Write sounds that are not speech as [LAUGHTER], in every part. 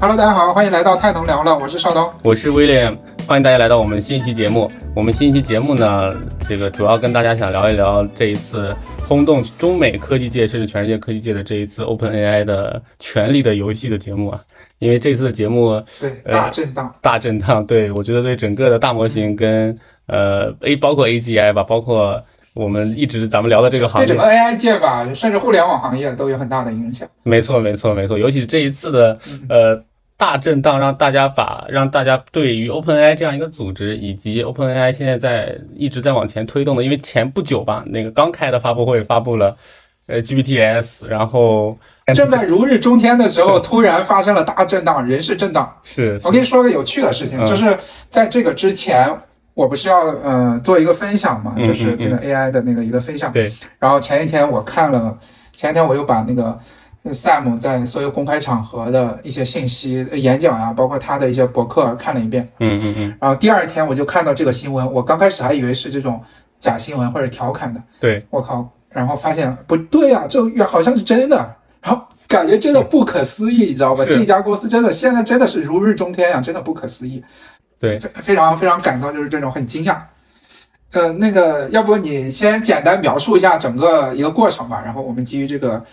Hello，大家好，欢迎来到太能聊了，我是邵东，我是 William，欢迎大家来到我们新一期节目。我们新一期节目呢，这个主要跟大家想聊一聊这一次轰动中美科技界甚至全世界科技界的这一次 OpenAI 的权力的游戏的节目啊。因为这次的节目对大震荡，大震荡，对我觉得对整个的大模型跟呃 A 包括 AGI 吧，包括。我们一直咱们聊的这个行业，对整个 AI 界吧，甚至互联网行业都有很大的影响。没错，没错，没错。尤其这一次的呃大震荡，让大家把让大家对于 OpenAI 这样一个组织，以及 OpenAI 现在在一直在往前推动的，因为前不久吧，那个刚开的发布会发布了呃 GPTs，然后正在如日中天的时候，突然发生了大震荡，人事震荡。是我跟你说个有趣的事情，就是在这个之前。我不是要呃做一个分享嘛，就是这个 AI 的那个一个分享。对。然后前一天我看了，前一天我又把那个 Sam 在所有公开场合的一些信息、演讲呀，包括他的一些博客看了一遍。嗯嗯嗯。然后第二天我就看到这个新闻，我刚开始还以为是这种假新闻或者调侃的。对。我靠！然后发现不对啊，这好像是真的。然后感觉真的不可思议，你知道吧？这家公司真的现在真的是如日中天呀，真的不可思议。对，非非常非常感动，就是这种很惊讶。呃，那个，要不你先简单描述一下整个一个过程吧，然后我们基于这个，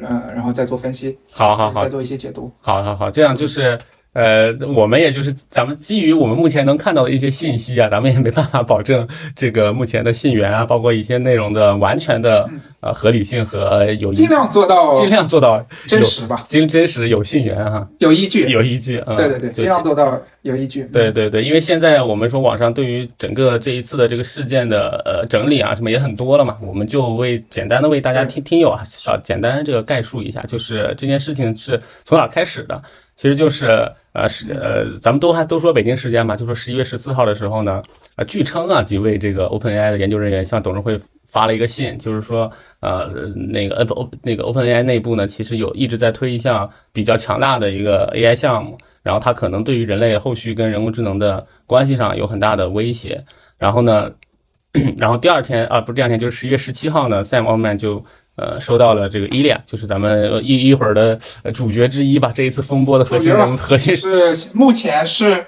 呃，然后再做分析。好好好，再做一些解读。好好好，这样就是。呃，我们也就是咱们基于我们目前能看到的一些信息啊，[LAUGHS] 咱们也没办法保证这个目前的信源啊，包括一些内容的完全的呃合理性和有尽量做到尽量做到真实吧，真真实有信源哈，有依据。有依据，对对对，尽量做到有依据。对对对，因为现在我们说网上对于整个这一次的这个事件的呃整理啊什么也很多了嘛，我们就为简单的为大家听听友啊少简单这个概述一下，就是这件事情是从哪开始的。其实就是呃是呃，咱们都还都说北京时间嘛，就说十一月十四号的时候呢，呃，据称啊，几位这个 OpenAI 的研究人员向董事会发了一个信，就是说呃那个 O 那个 OpenAI 内部呢，其实有一直在推一项比较强大的一个 AI 项目，然后它可能对于人类后续跟人工智能的关系上有很大的威胁。然后呢，[CLEARS THROAT] 然后第二天啊，不是第二天，就是十一月十七号呢，Sam Altman 就。呃，收到了这个伊利亚，就是咱们一一会儿的主角之一吧。这一次风波的核心人物，核心是目前是，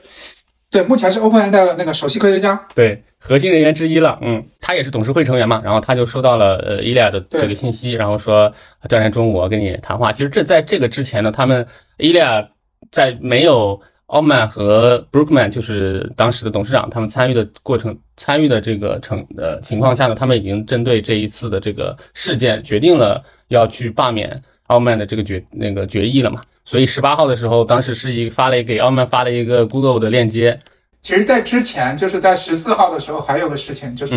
对，目前是 OpenAI 的那个首席科学家，对，核心人员之一了。嗯，他也是董事会成员嘛。然后他就收到了呃伊利亚的这个信息，然后说第二天中午我跟你谈话。其实这在这个之前呢，他们伊利亚在没有。奥曼和 Brookman 就是当时的董事长，他们参与的过程、参与的这个成的情况下呢，他们已经针对这一次的这个事件，决定了要去罢免奥曼的这个决那个决议了嘛。所以十八号的时候，当时是一发了给奥曼发了一个 Google 的链接。其实，在之前，就是在十四号的时候，还有个事情，就是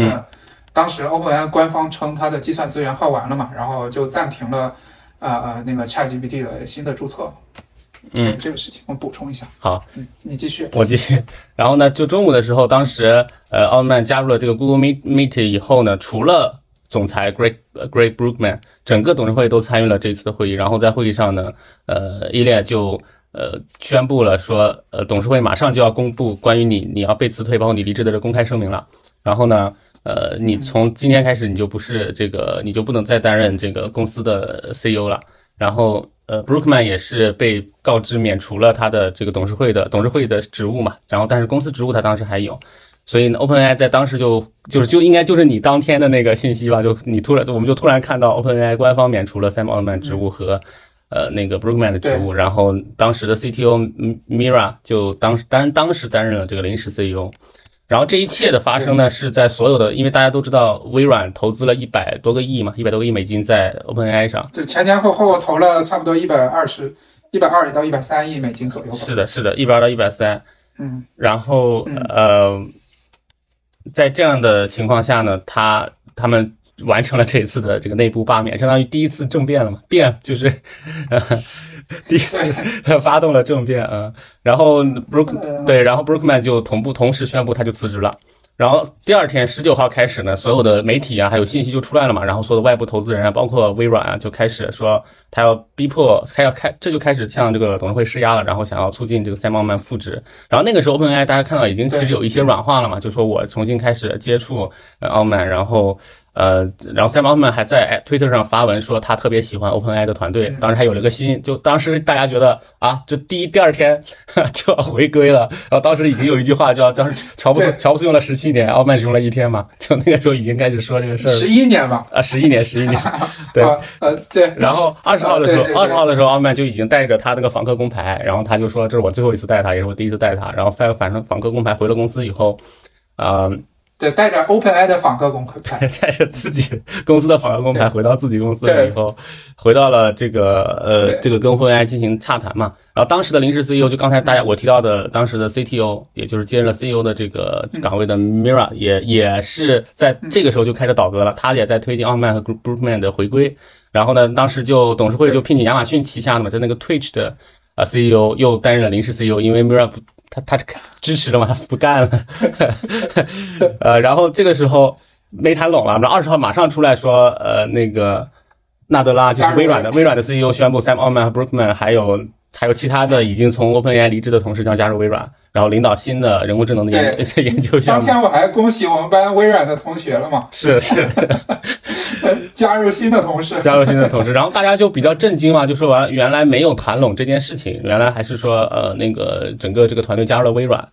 当时 OpenAI 官方称它的计算资源耗完了嘛，然后就暂停了呃呃那个 ChatGPT 的新的注册。嗯，这个事情我补充一下。好，嗯，你继续，我继续。然后呢，就中午的时候，当时呃，奥特曼加入了这个 Google Meet Meet 以后呢，除了总裁 Greg Greg Brookman，整个董事会都参与了这次的会议。然后在会议上呢，呃，伊利就呃宣布了说，呃，董事会马上就要公布关于你你要被辞退，包括你离职的这公开声明了。然后呢，呃，你从今天开始你就不是这个，你就不能再担任这个公司的 CEO 了。然后。呃，Brookman 也是被告知免除了他的这个董事会的董事会的职务嘛，然后但是公司职务他当时还有，所以呢，OpenAI 在当时就就是就应该就是你当天的那个信息吧，就你突然我们就突然看到 OpenAI 官方免除了 Sam Altman 职务和呃那个 Brookman 的职务，然后当时的 CTO Mira 就当时担当时担任了这个临时 CEO。然后这一切的发生呢，是在所有的，因为大家都知道微软投资了一百多个亿嘛，一百多个亿美金在 OpenAI 上，就前前后后投了差不多一百二十、一百二到一百三亿美金左右。是的，是的，一百二到一百三。嗯。然后呃，在这样的情况下呢，他他们完成了这一次的这个内部罢免，相当于第一次政变了嘛，变就是。第一次 [LAUGHS] 发动了政变啊，然后 Brook 对，然后 Brookman 就同步同时宣布他就辞职了。然后第二天十九号开始呢，所有的媒体啊还有信息就出来了嘛，然后所有的外部投资人啊，包括微软啊，就开始说他要逼迫，他要开，这就开始向这个董事会施压了，然后想要促进这个 Sam Altman 复职。然后那个时候 OpenAI 大家看到已经其实有一些软化了嘛，就说我重新开始接触呃 Altman，然后。呃，然后 Sam Altman 还在 Twitter 上发文说他特别喜欢 OpenAI 的团队，当时还有了个新，就当时大家觉得啊，这第一第二天 [LAUGHS] 就要回归了，然后当时已经有一句话叫当时乔布斯乔布斯用了十七年，奥曼只用了一天嘛，就那个时候已经开始说这个事儿，十一年吧，啊，十一年，十一年，[LAUGHS] 对，呃，对，然后二十号的时候，二十号的时候，奥曼就已经带着他那个访客工牌，然后他就说这是我最后一次带他，也是我第一次带他，然后反反正访客工牌回了公司以后，啊。对，带着 OpenAI 的访客工牌，[LAUGHS] 带着自己公司的访客工牌回到自己公司了以后，回到了这个呃这个跟 OpenAI 进行洽谈嘛。然后当时的临时 CEO 就刚才大家我提到的，当时的 CTO，也就是接任了 CEO 的这个岗位的 Mira，也也是在这个时候就开始倒戈了。他也在推进奥曼和 Groupman 的回归。然后呢，当时就董事会就聘请亚马逊旗下的嘛，就那个 Twitch 的啊 CEO 又担任了临时 CEO，因为 Mira 不。他他支持了吗？他不干了，[LAUGHS] 呃，然后这个时候没谈拢了。那二十号马上出来说，呃，那个纳德拉就是微软的微软的 CEO 宣布，Sam Altman 和 Brookman 还有还有其他的已经从 OpenAI 离职的同事将加入微软，然后领导新的人工智能的研 [LAUGHS] 研究项目。当天我还恭喜我们班微软的同学了嘛？是是，[LAUGHS] 加入新的同事，加入新的同事，然后大家就比较震惊嘛，就说完原来没有谈拢这件事情，原来还是说呃那个整个这个团队加入了微软，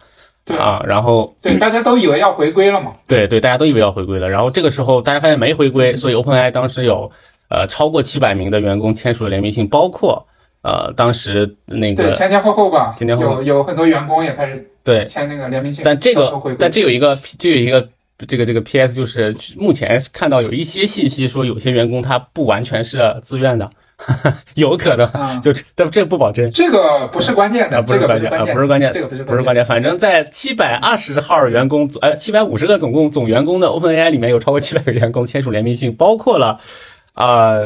对。啊，然后对大家都以为要回归了嘛？对对，大家都以为要回归了，然后这个时候大家发现没回归，所以 OpenAI 当时有呃超过七百名的员工签署了联名信，包括呃当时那个对前前后后吧，前前后有有很多员工也开始对签那个联名信，但这个但这有一个这有一个。这个这个 P.S. 就是目前看到有一些信息说，有些员工他不完全是自愿的，[LAUGHS] 有可能就但这不保证。这个不是关键的，不是关键啊，不是关键，这个不是不是关键。反正在七百二十号员工，呃，七百五十个总共总员工的 OpenAI 里面有超过七百个员工签署联名信，包括了啊。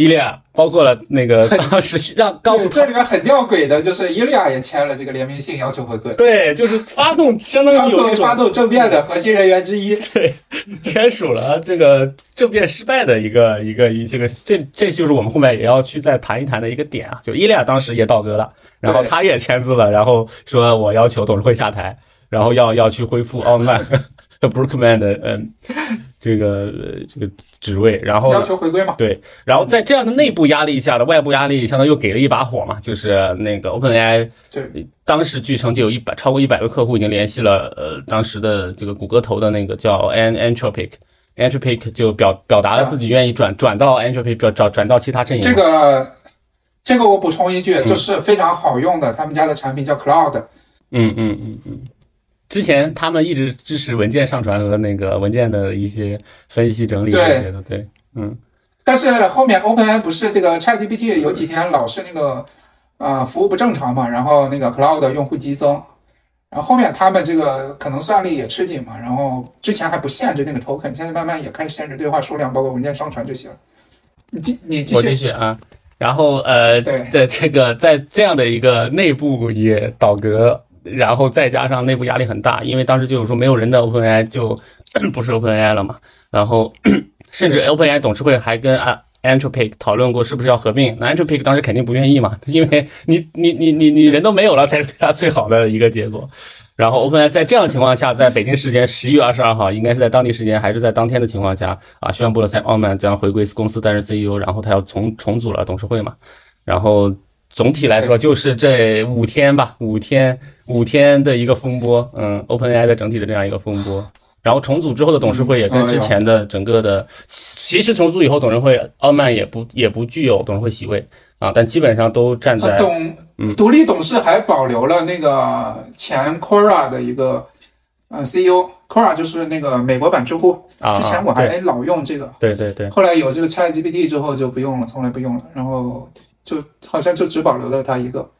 伊利亚包括了那个当时让告诉这里面很吊诡的，就是伊利亚也签了这个联名信，要求回归。对，就是发动相当于作为发动政变的核心人员之一，[LAUGHS] 对，签署了这个政变失败的一个一个一这个这这就是我们后面也要去再谈一谈的一个点啊。就伊利亚当时也倒戈了，然后他也签字了，然后说我要求董事会下台，然后要要去恢复奥曼。[LAUGHS] Brookman 的嗯，这个这个职位，然后要求回归嘛？对，然后在这样的内部压力下的外部压力，相当于又给了一把火嘛，就是那个 OpenAI，对，当时据称就有一百超过一百个客户已经联系了，呃，当时的这个谷歌投的那个叫 An Anthropic，Anthropic 就表表达了自己愿意转转到 Anthropic，转转转到其他阵营。这个这个我补充一句，就是非常好用的，他们家的产品叫 Cloud。嗯嗯嗯嗯。之前他们一直支持文件上传和那个文件的一些分析整理这些的，对，嗯。但是后面 OpenAI 不是这个 ChatGPT 有几天老是那个啊服务不正常嘛，然后那个 Cloud 用户激增，然后后面他们这个可能算力也吃紧嘛，然后之前还不限制那个 token，现在慢慢也开始限制对话数量，包括文件上传这些了。你继你继续，我继续啊。然后呃，在这个在这样的一个内部也倒戈。然后再加上内部压力很大，因为当时就有说没有人的 OpenAI 就 [COUGHS] 不是 OpenAI 了嘛。然后 [COUGHS] 甚至 OpenAI 董事会还跟啊 Anthropic 讨论过是不是要合并，那 Anthropic 当时肯定不愿意嘛，[LAUGHS] 因为你你你你你人都没有了才是对他最好的一个结果。然后 OpenAI 在这样情况下，在北京时间十一月二十二号，应该是在当地时间还是在当天的情况下啊，宣布了 Sam Altman 将回归公司担任 CEO，然后他要重重组了董事会嘛，然后。总体来说，就是这五天吧，五天五天的一个风波，嗯，OpenAI 的整体的这样一个风波。然后重组之后的董事会也跟之前的整个的，其实重组以后董事会奥曼也不也不具有董事会席位啊，但基本上都站在董独立董事还保留了那个前 Quora 的一个呃 CEO，Quora 就是那个美国版知乎，之前我还老用这个，对对对，后来有这个 ChatGPT 之后就不用了，从来不用了，然后。就好像就只保留了他一个，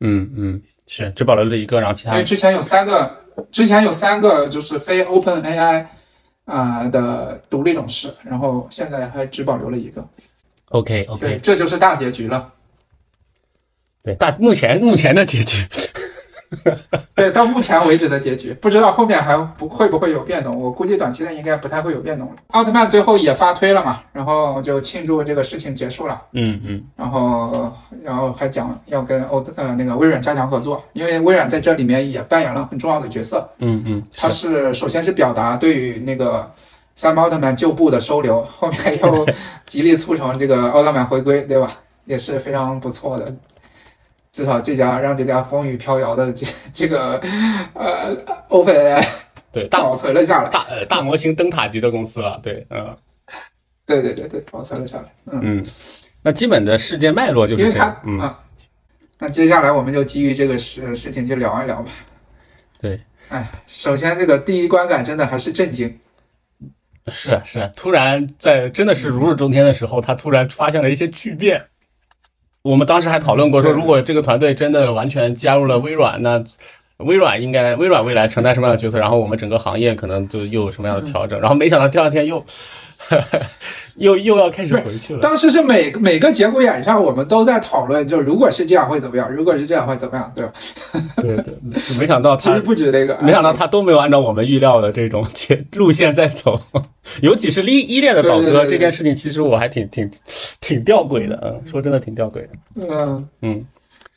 嗯嗯，是只保留了一个，然后其他因为之前有三个，之前有三个就是非 Open AI 啊的独立董事，然后现在还只保留了一个。OK OK，对，这就是大结局了。对，大目前目前的结局。[LAUGHS] 对，到目前为止的结局，不知道后面还不会不会有变动。我估计短期内应该不太会有变动了。奥特曼最后也发推了嘛，然后就庆祝这个事情结束了。嗯嗯。然后，然后还讲要跟欧呃那个微软加强合作，因为微软在这里面也扮演了很重要的角色。嗯嗯。它是首先是表达对于那个三奥特曼旧部的收留，后面又 [LAUGHS] 极力促成这个奥特曼回归，对吧？也是非常不错的。至少这家让这家风雨飘摇的这这个呃 OpenAI 对大保存了下来，大呃大模型灯塔级的公司了，对，嗯对对对对，保存了下来。嗯，嗯，那基本的世界脉络就是这样，嗯，啊，那接下来我们就基于这个事事情去聊一聊吧。对，哎，首先这个第一观感真的还是震惊。是啊是啊，突然在真的是如日中天的时候，他突然发现了一些巨变。我们当时还讨论过说，如果这个团队真的完全加入了微软，那微软应该微软未来承担什么样的角色？然后我们整个行业可能就又有什么样的调整？然后没想到第二天又 [LAUGHS] 又又要开始回去了。当时是每每个节骨眼上，我们都在讨论，就如果是这样会怎么样，如果是这样会怎么样，对吧？对对，没想到他 [LAUGHS] 其实不止那个，没想到他都没有按照我们预料的这种节路线在走，尤其是依依恋的倒戈这件事情，其实我还挺挺挺吊诡的，嗯，说真的挺吊诡的，嗯嗯。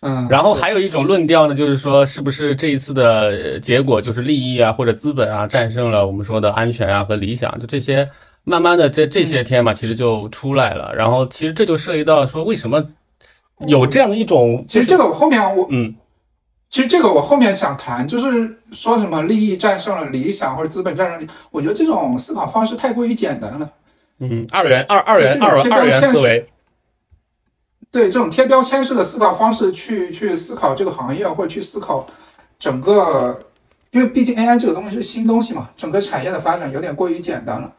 嗯，然后还有一种论调呢，就是说，是不是这一次的呃结果就是利益啊或者资本啊战胜了我们说的安全啊和理想，就这些，慢慢的这这些天嘛，其实就出来了。然后其实这就涉及到说，为什么有这样的一种，其实这个我后面我嗯其实这个我后面想谈，就是说什么利益战胜了理想或者资本战胜理，我觉得这种思考方式太过于简单了。嗯二元二二元二这种贴标二元思维，对这种贴标签式的思考方式去去思考这个行业，或者去思考整个，因为毕竟 AI 这个东西是新东西嘛，整个产业的发展有点过于简单了，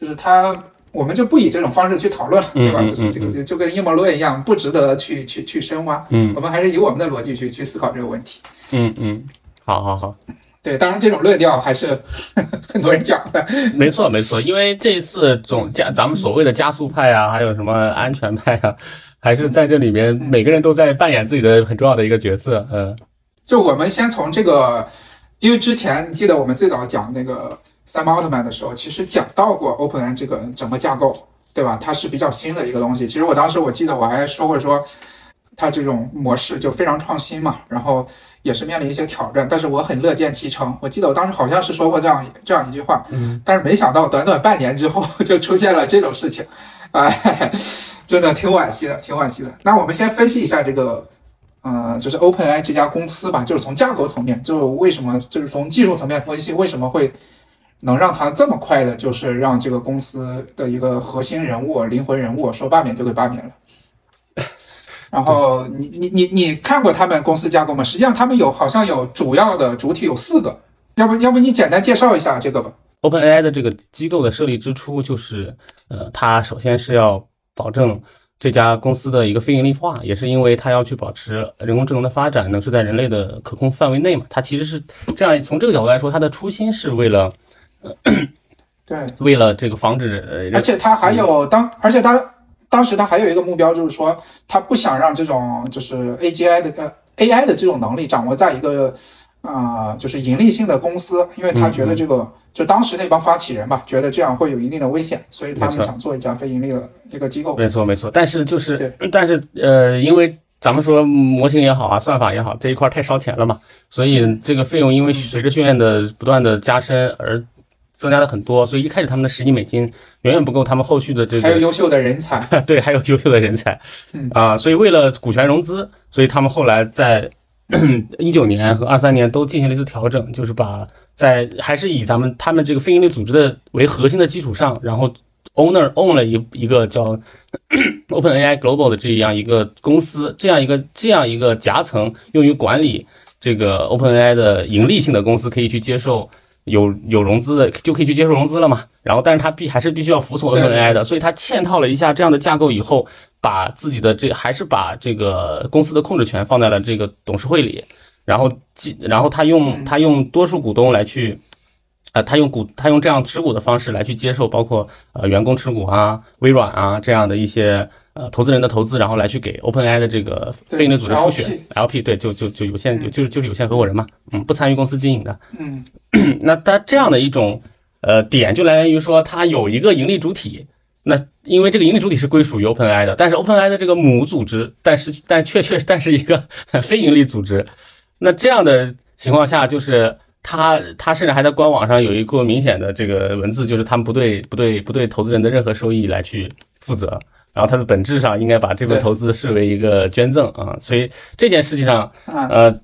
就是他。我们就不以这种方式去讨论了，对吧？就是这个就跟阴谋论一样，不值得去去去深挖。嗯我们还是以我们的逻辑去去思考这个问题。嗯嗯，好好好。[LAUGHS] 对，当然这种论调还是 [LAUGHS] 很多人讲的。没错，没错，因为这一次总加咱们所谓的加速派啊，还有什么安全派啊，还是在这里面每个人都在扮演自己的很重要的一个角色。嗯就我们先从这个，因为之前记得我们最早讲那个三毛奥特曼的时候，其实讲到过 OpenAI 这个整个架构，对吧？它是比较新的一个东西。其实我当时我记得我还说过说，它这种模式就非常创新嘛，然后也是面临一些挑战，但是我很乐见其成。我记得我当时好像是说过这样这样一句话，嗯，但是没想到短短半年之后 [LAUGHS] 就出现了这种事情，哎，[LAUGHS] 真的挺惋惜的，挺惋惜的。那我们先分析一下这个，呃，就是 OpenAI 这家公司吧，就是从架构层面，就为什么，就是从技术层面分析，为什么会能让他这么快的，就是让这个公司的一个核心人物、灵魂人物说罢免就给罢免了。[LAUGHS] 然后你你你你看过他们公司架构吗？实际上他们有好像有主要的主体有四个，要不要不你简单介绍一下这个吧？OpenAI 的这个机构的设立之初，就是呃，它首先是要保证这家公司的一个非盈利化，也是因为它要去保持人工智能的发展能是在人类的可控范围内嘛。它其实是这样，从这个角度来说，它的初心是为了对，[CLEARS THROAT] 为了这个防止而且他还有当，而且他当时他还有一个目标，就是说他不想让这种就是 AGI 的呃 AI 的这种能力掌握在一个啊、就是盈利性的公司，因为他觉得这个、就当时那帮发起人吧，觉得这样会有一定的危险，所以他们想做一家非盈利的一个机构。没错，没错。但是就是，[CLEARS THROAT] 但是呃，因为咱们说模型也好啊，算法也好，这一块太烧钱了嘛，所以这个费用因为随着训练的不断的加深而增加了很多，所以一开始他们的十亿美金远远不够他们后续的这个还有优秀的人才，[LAUGHS] 对，还有优秀的人才。嗯。啊，所以为了股权融资，所以他们后来在 [COUGHS] 一九年和二三年都进行了一次调整，就是把在还是以咱们他们这个非营利组织的为核心的基础上，然后 owner own 了一一个叫 [COUGHS] OpenAI Global 的这样一个公司，这样一个这样一个夹层用于管理这个 OpenAI 的盈利性的公司，可以去接受有有融资的，就可以去接受融资了嘛。然后，但是他必还是必须要服从对 OpenAI 的，所以他嵌套了一下这样的架构以后，把自己的这还是把这个公司的控制权放在了这个董事会里，然后既然后他用他用多数股东来去。呃，他用股，他用这样持股的方式来去接受，包括呃员工持股啊、微软啊这样的一些呃投资人的投资，然后来去给 OpenAI 的这个非营利组织输血 LP，对，就就就有限，就就是有限合伙人嘛，嗯，不参与公司经营的。嗯，[CLEARS THROAT] 那它这样的一种呃点就来源于说，它有一个盈利主体，那因为这个盈利主体是归属于 OpenAI 的，但是 OpenAI 的这个母组织，但是但确确但是一个 [LAUGHS] 非盈利组织，那这样的情况下就是。他他甚至还在官网上有一个明显的这个文字，就是他们不对不对不对投资人的任何收益来去负责，然后它的本质上应该把这份对。投资视为一个捐赠啊，所以这件事情上，啊，呃，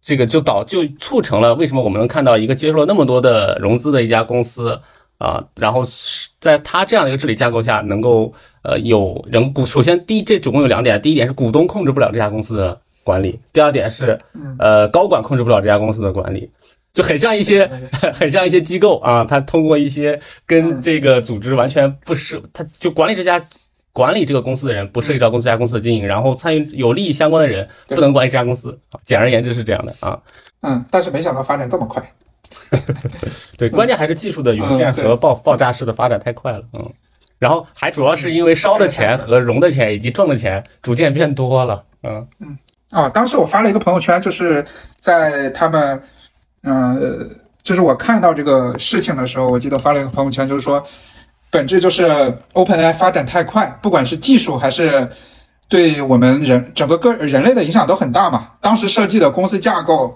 这个就导就促成了为什么我们能看到一个接受了那么多的融资的一家公司啊，然后是在它这样的一个治理架构下，能够呃有人股，首先第一这总共有两点，第一点是股东控制不了这家公司的管理，第二点是嗯。呃高管控制不了这家公司的管理。就很像一些，[LAUGHS] 很像一些机构啊，他通过一些跟嗯。这个组织完全不是，他就管理这家管理这个公司的人不涉及到公司这家公司的经营，然后参与有利益相关的人不能管理这家公司。啊简而言之是这样的啊。嗯，但是没想到发展这么快。[LAUGHS] 对，关键还是技术的涌现和爆爆炸式的发展太快了，嗯。然后还主要是因为烧的钱和融的钱以及挣的钱逐渐变多了，嗯嗯啊，当时我发了一个朋友圈，就是在他们，呃，就是我看到这个事情的时候，我记得发了一个朋友圈，就是说，本质就是 OpenAI 发展太快，不管是技术还是对我们人整个个人类的影响都很大嘛。当时设计的公司架构，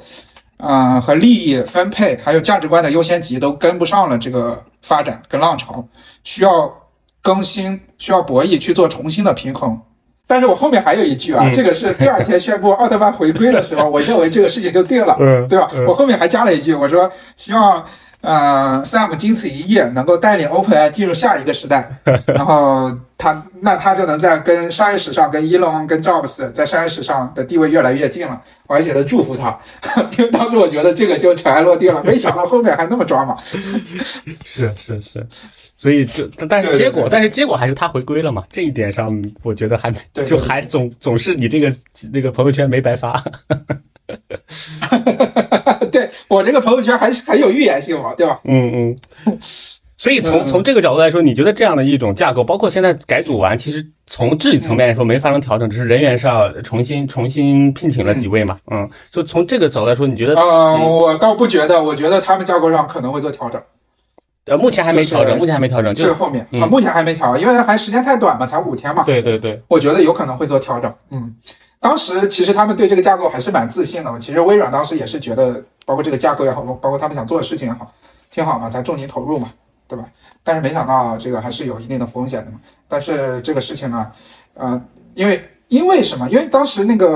啊、和利益分配，还有价值观的优先级都跟不上了这个发展跟浪潮，需要更新，需要博弈去做重新的平衡。但是我后面还有一句啊，嗯 [LAUGHS] 这个是第二天宣布 [LAUGHS] 奥特曼回归的时候，我认为这个事情就定了，嗯对吧？我后面还加了一句，我说希望呃 Sam 经此一役能够带领 OpenAI 进入下一个时代，[LAUGHS] 然后他那他就能在跟商业史上跟 Elon 跟 Jobs 在商业史上的地位越来越近了，我还写的祝福他，[LAUGHS] 因为当时我觉得这个就尘埃落定了，没想到后面还那么抓嘛，[LAUGHS] 是是是，所以就但但是对对结果但是结果还是他回归了嘛，这一点上我觉得还就还总总是你这个那个朋友圈没白发，[LAUGHS] 对我这个朋友圈还是很有预言性嘛，对吧？嗯嗯。所以从嗯从这个角度来说，你觉得这样的一种架构，包括现在改组完，其实从治理层面来说没发生调整，只是人员上重新重新聘请了几位嘛，嗯，就从这个角度来说，你觉得嗯，我倒不觉得，我觉得他们架构上可能会做调整。呃目前还没调整，目前还没调整，就是后面嗯啊，目前还没调，因为还时间太短嘛，才五天嘛。对对对，我觉得有可能会做调整。嗯，当时其实他们对这个架构还是蛮自信的。其实微软当时也是觉得，包括这个架构也好，包括他们想做的事情也好，挺好嘛，才重金投入嘛，对吧？但是没想到这个还是有一定的风险的嘛。但是这个事情呢，呃，因为因为什么？因为当时那个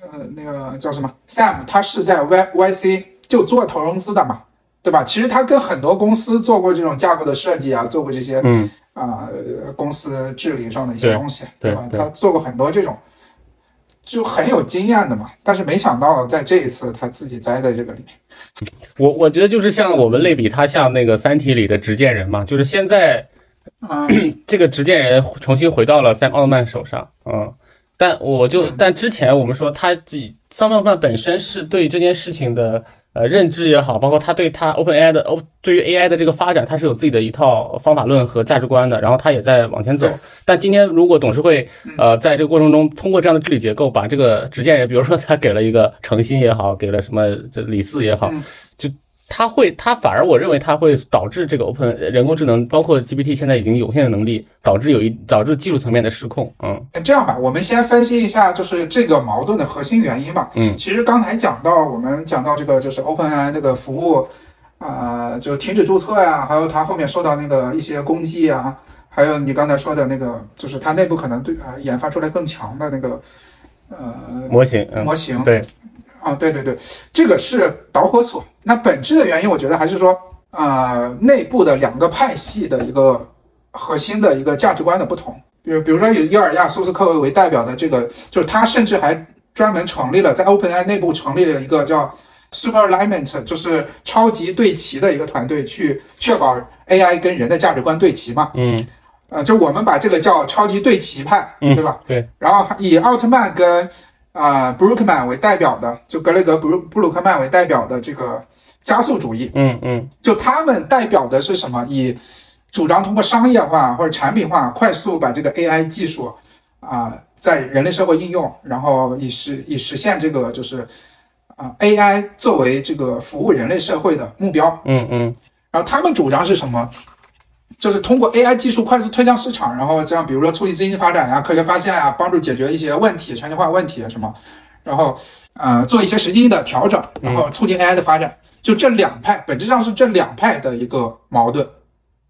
呃那个叫什么 Sam，他是在 Y YC 就做投融资的嘛。对吧？其实他跟很多公司做过这种架构的设计啊，做过这些嗯啊、呃公司治理上的一些东西，吧？对吧他做过很多这种，就很有经验的嘛。但是没想到在这一次他自己栽在这个里面。[LAUGHS] 我我觉得就是像我们类比他像那个《三体》里的执剑人嘛，就是现在嗯、[CLEARS THROAT] 这个执剑人重新回到了三奥特曼手上，嗯，但我就但之前我们说他自三奥特曼本身是对这件事情的呃认知也好，包括他对他 OpenAI 的 O 对于 AI 的这个发展，他是有自己的一套方法论和价值观的，然后他也在往前走。但今天如果董事会呃在这个过程中通过这样的治理结构，把这个执剑人，比如说他给了一个程心也好，给了什么这李四也好嗯，就。它会，它反而我认为它会导致这个 open 人工智能，包括 GPT 现在已经有限的能力，导致有一导致技术层面的失控。嗯这样吧，我们先分析一下，就是这个矛盾的核心原因吧。嗯其实刚才讲到，我们讲到这个就是 OpenAI 那个服务，啊，就停止注册呀、还有它后面受到那个一些攻击啊，还有你刚才说的那个，就是它内部可能对呃研发出来更强的那个呃模型，嗯，模型，对，啊，对对对，这个是导火索。那本质的原因，我觉得还是说，呃，内部的两个派系的一个核心的一个价值观的不同。比如，比如说以伊尔亚苏斯科维为代表的这个，就是他甚至还专门成立了在 OpenAI 内部成立了一个叫 Super Alignment，就是超级对齐的一个团队，去确保 AI 跟人的价值观对齐嘛。嗯呃，就我们把这个叫超级对齐派，嗯对吧？对，然后以奥特曼跟啊、布鲁克曼为代表的，就格雷格布鲁布鲁克曼为代表的这个加速主义，嗯嗯就他们代表的是什么？以主张通过商业化或者产品化，快速把这个 AI 技术啊、在人类社会应用，然后以实以实现这个就是啊、AI 作为这个服务人类社会的目标。嗯嗯然后他们主张是什么？就是通过 AI 技术快速推向市场，然后这样，比如说促进经济发展呀、科学发现呀、帮助解决一些问题、全球化问题什么，然后呃做一些实际的调整，然后促进 AI 的发展。就这两派本质上是这两派的一个矛盾。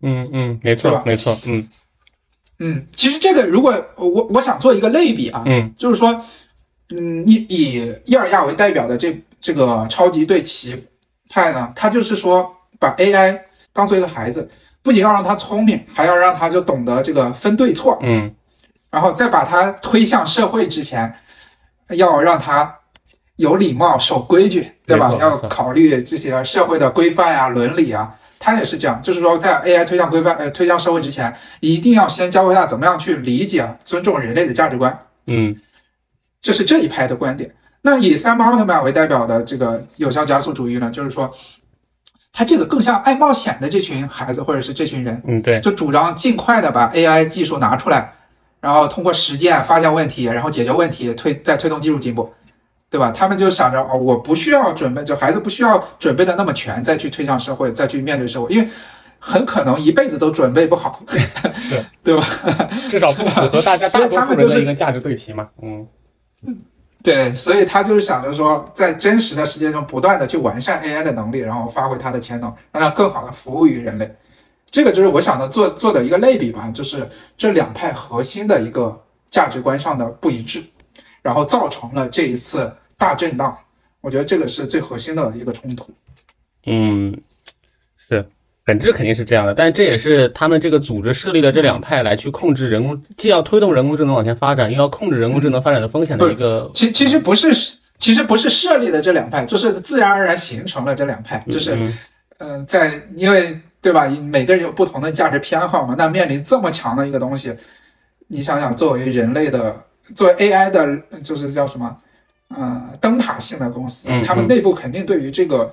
嗯嗯，没错没错，嗯嗯，其实这个如果我我想做一个类比啊，嗯就是说，嗯，以以伊尔亚为代表的这这个超级对齐派呢，他就是说把 AI 当做一个孩子，不仅要让他聪明，还要让他就懂得这个分对错，嗯然后再把他推向社会之前，要让他有礼貌、守规矩，对吧要考虑这些社会的规范啊、伦理啊。他也是这样，就是说，在 AI 推向规范、呃推向社会之前，一定要先教会他怎么样去理解、尊重人类的价值观。嗯这是这一派的观点。那以三巴奥特曼为代表的这个有效加速主义呢，就是说，他这个更像爱冒险的这群孩子或者是这群人，嗯，对，就主张尽快的把 AI 技术拿出来，然后通过实践发现问题，然后解决问题，推再推动技术进步，对吧？他们就想着哦，我不需要准备，就孩子不需要准备的那么全，再去推向社会，再去面对社会，因为很可能一辈子都准备不好，是 [LAUGHS] 对吧？至少不符合大家大多数他们就是人的一个价值对齐嘛。嗯对，所以他就是想着说，在真实的世界中不断的去完善 AI 的能力，然后发挥它的潜能，让它更好的服务于人类。这个就是我想的做做的一个类比吧，就是这两派核心的一个价值观上的不一致，然后造成了这一次大震荡。我觉得这个是最核心的一个冲突。嗯，是。本质肯定是这样的，但这也是他们这个组织设立的这两派来去控制人工，既要推动人工智能往前发展，又要控制人工智能发展的风险的一个。其其实不是，其实不是设立的这两派，就是自然而然形成了这两派，就是嗯嗯，在因为对吧，每个人有不同的价值偏好嘛，那面临这么强的一个东西，你想想，作为人类的，作为 AI 的，就是叫什么，呃，灯塔性的公司嗯，他们内部肯定对于这个，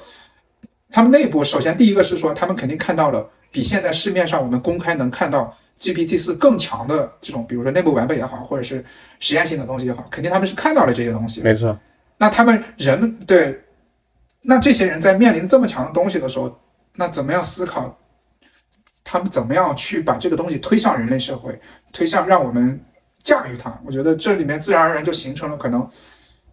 他们内部首先第一个是说，他们肯定看到了比现在市面上我们公开能看到 GPT 四更强的这种，比如说内部版本也好，或者是实验性的东西也好，肯定他们是看到了这些东西。没错，那他们人对，那这些人在面临这么强的东西的时候，那怎么样思考？他们怎么样去把这个东西推向人类社会，推向让我们驾驭它？我觉得这里面自然而然就形成了可能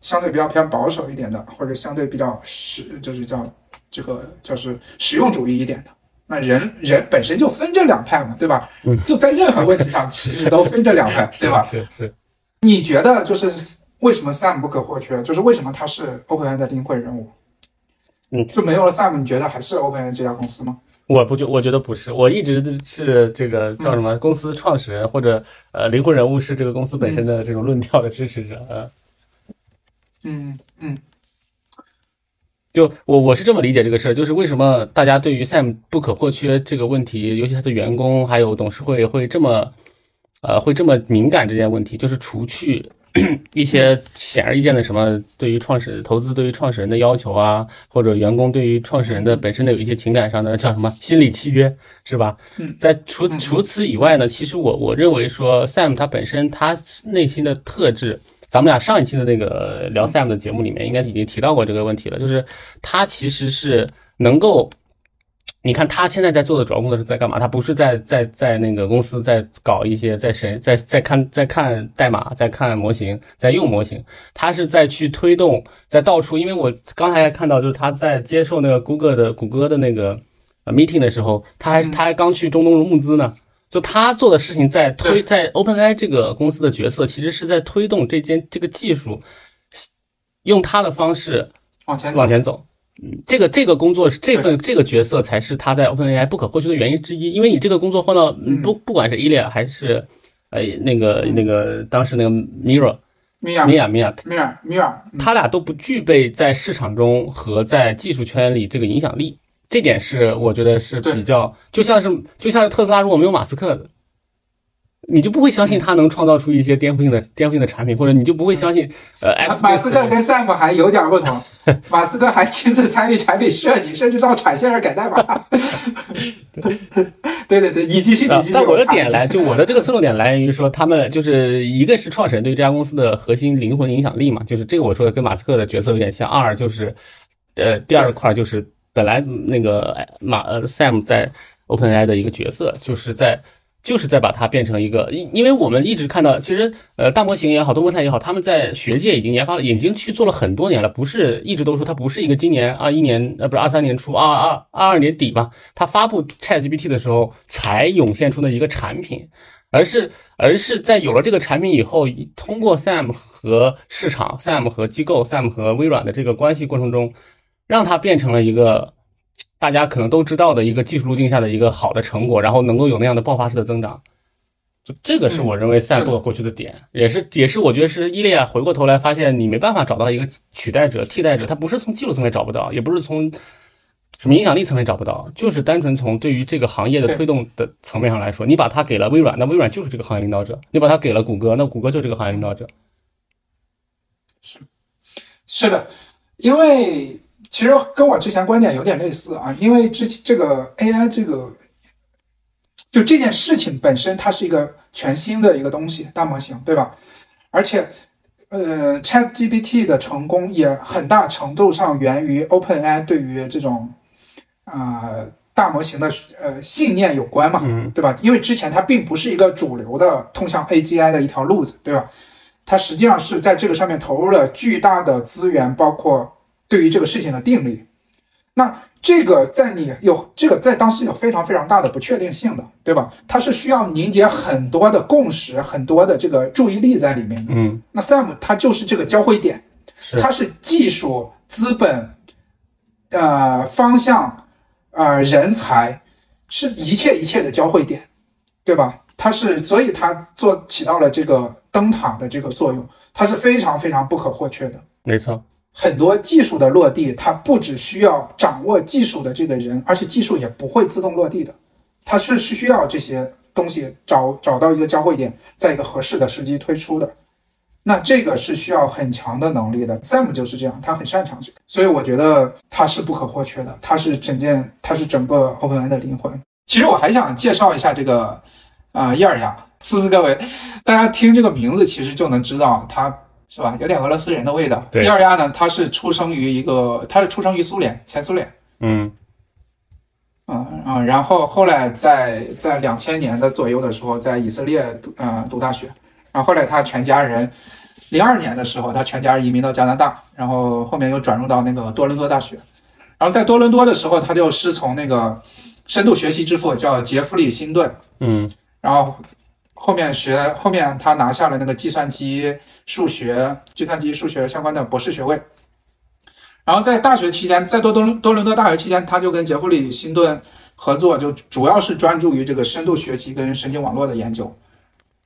相对比较偏保守一点的，或者相对比较是，就是叫这个就是实用主义一点的。那人人本身就分这两派嘛，对吧？嗯就在任何问题上，其实都分这两派，[LAUGHS] 对吧？是是。你觉得就是为什么 Sam 不可或缺？就是为什么他是 OpenAI 的灵魂人物？嗯，就没有了 Sam，你觉得还是 OpenAI 这家公司吗？我不觉，我觉得不是，我一直是这个叫什么公司创始人或者呃灵魂人物是这个公司本身的这种论调的支持者。呃，嗯嗯就我我是这么理解这个事儿，就是为什么大家对于 Sam 不可或缺这个问题，尤其他的员工还有董事会会这么呃会这么敏感这件问题，就是除去 [CLEARS THROAT] 一些显而易见的什么对于创始投资对于创始人的要求啊，或者员工对于创始人的本身的有一些情感上的叫什么心理契约，是吧？嗯，在除嗯除此以外呢，其实我我认为说 Sam 他本身他内心的特质。咱们俩上一期的那个聊 Sam 的节目里面，应该已经提到过这个问题了，就是他其实是能够，你看他现在在做的主要工作是在干嘛？他不是在在在那个公司在搞一些在审在在看在看代码，在看模型，在用模型，他是在去推动，在到处。因为我刚才看到，就是他在接受那个谷歌的谷歌的那个 meeting 的时候，他还他还刚去中东募资呢。就他做的事情，在推在 OpenAI 这个公司的角色，其实是在推动这件这个技术，用他的方式往前走。往前走。嗯，这个这个工作是这份这个角色才是他在 OpenAI 不可或缺的原因之一。因为你这个工作换到嗯不不管是 Ilya 还是呃那个那个当时那个米尔米娅米娅，米尔米尔，嗯。他俩都不具备在市场中和在技术圈里这个影响力。这点是我觉得是比较，就像是就像是特斯拉如果没有马斯克，你就不会相信他能创造出一些颠覆性的颠覆性的产品，或者你就不会相信呃马斯克跟 Sam 还有点不同，[LAUGHS] 马斯克还亲自参与产品设计，甚至到产线上改代码。[LAUGHS] 对对对，你继续，你继续。但我的点来，就我的这个侧重点来源于说，他们就是一个是创始人对这家公司的核心灵魂影响力嘛，就是这个我说的跟马斯克的角色有点像。二就是，呃，第二块就是本来那个马呃 Sam 在 OpenAI 的一个角色，就是在就是在把它变成一个，因因为我们一直看到，其实呃大模型也好，多模态也好，他们在学界已经研发了，已经去做了很多年了，不是一直都说它不是一个今年二一年呃不是二三年初二二二二年底吧，它发布 ChatGPT 的时候才涌现出的一个产品，而是而是在有了这个产品以后，通过 Sam 和市场、Sam 和机构、Sam 和微软的这个关系过程中，让它变成了一个。大家可能都知道的一个技术路径下的一个好的成果，然后能够有那样的爆发式的增长，就这个是我认为赛博过去的点，也是也是我觉得是伊利亚回过头来发现你没办法找到一个取代者、替代者，他不是从技术层面找不到，也不是从什么影响力层面找不到，就是单纯从对于这个行业的推动的层面上来说，你把它给了微软，那微软就是这个行业领导者；你把它给了谷歌，那谷歌就是这个行业领导者。是是的，因为。其实跟我之前观点有点类似啊，因为之这个 AI 这个就这件事情本身，它是一个全新的一个东西，大模型，对吧？而且，呃，ChatGPT 的成功也很大程度上源于 OpenAI 对于这种啊大模型的呃信念有关嘛，对吧？因为之前它并不是一个主流的通向 AGI 的一条路子，对吧？它实际上是在这个上面投入了巨大的资源，包括。对于这个事情的定力，那这个在你有这个在当时有非常非常大的不确定性的，对吧？它是需要凝结很多的共识，很多的这个注意力在里面的。嗯，那 Sam 它就是这个交汇点，它是技术、资本、呃方向、呃人才，是一切一切的交汇点，对吧？它是，所以它做起到了这个灯塔的这个作用，它是非常非常不可或缺的。没错。很多技术的落地，它不只需要掌握技术的这个人，而且技术也不会自动落地的，它是需要这些东西找找到一个交汇点，在一个合适的时机推出的。那这个是需要很强的能力的，Sam 就是这样，他很擅长这个，所以我觉得他是不可或缺的，他是整件，他是整个 OpenAI 的灵魂。其实我还想介绍一下这个啊，伊尔亚，思思各位，大家听这个名字其实就能知道他。是吧？有点俄罗斯人的味道。对，伊尔亚呢，他是出生于一个，他是出生于苏联，前苏联。嗯，嗯嗯，然后后来在在两千年的左右的时候，在以色列读呃读大学，然后后来他全家人，零二年的时候，他全家人移民到加拿大，然后后面又转入到那个多伦多大学，然后在多伦多的时候，他就师从那个深度学习之父叫杰弗里·辛顿。嗯，然后。后面学后面他拿下了那个计算机数学、计算机数学相关的博士学位。然后在大学期间，在多多多伦多大学期间，他就跟杰弗里·辛顿合作，就主要是专注于这个深度学习跟神经网络的研究。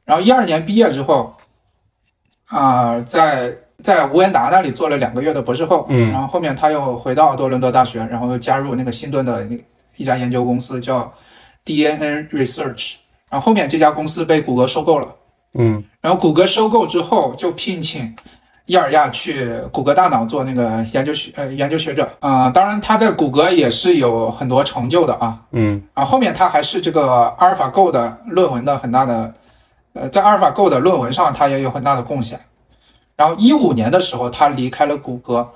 然后一二年毕业之后，啊，在在吴恩达那里做了两个月的博士后。嗯。然后后面他又回到多伦多大学，然后又加入那个辛顿的那一家研究公司，叫 DNN Research。然后后面这家公司被谷歌收购了，嗯，然后谷歌收购之后就聘请伊尔亚去谷歌大脑做那个研究学呃研究学者。啊，当然他在谷歌也是有很多成就的啊，嗯，啊后面他还是这个阿尔法 Go 的论文的很大的，呃在阿尔法 Go 的论文上他也有很大的贡献，然后一五年的时候他离开了谷歌，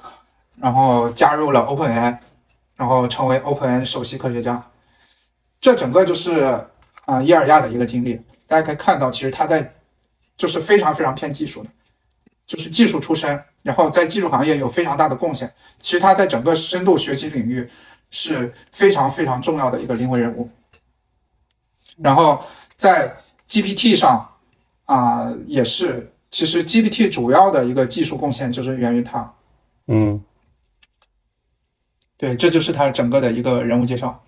然后加入了 OpenAI，然后成为 OpenAI 首席科学家，这整个就是。啊，伊尔亚的一个经历，大家可以看到，其实他在就是非常非常偏技术的，就是技术出身，然后在技术行业有非常大的贡献。其实他在整个深度学习领域是非常非常重要的一个灵魂人物。然后在 GPT 上啊，也是，其实 GPT 主要的一个技术贡献就是源于他。嗯，对，这就是他整个的一个人物介绍。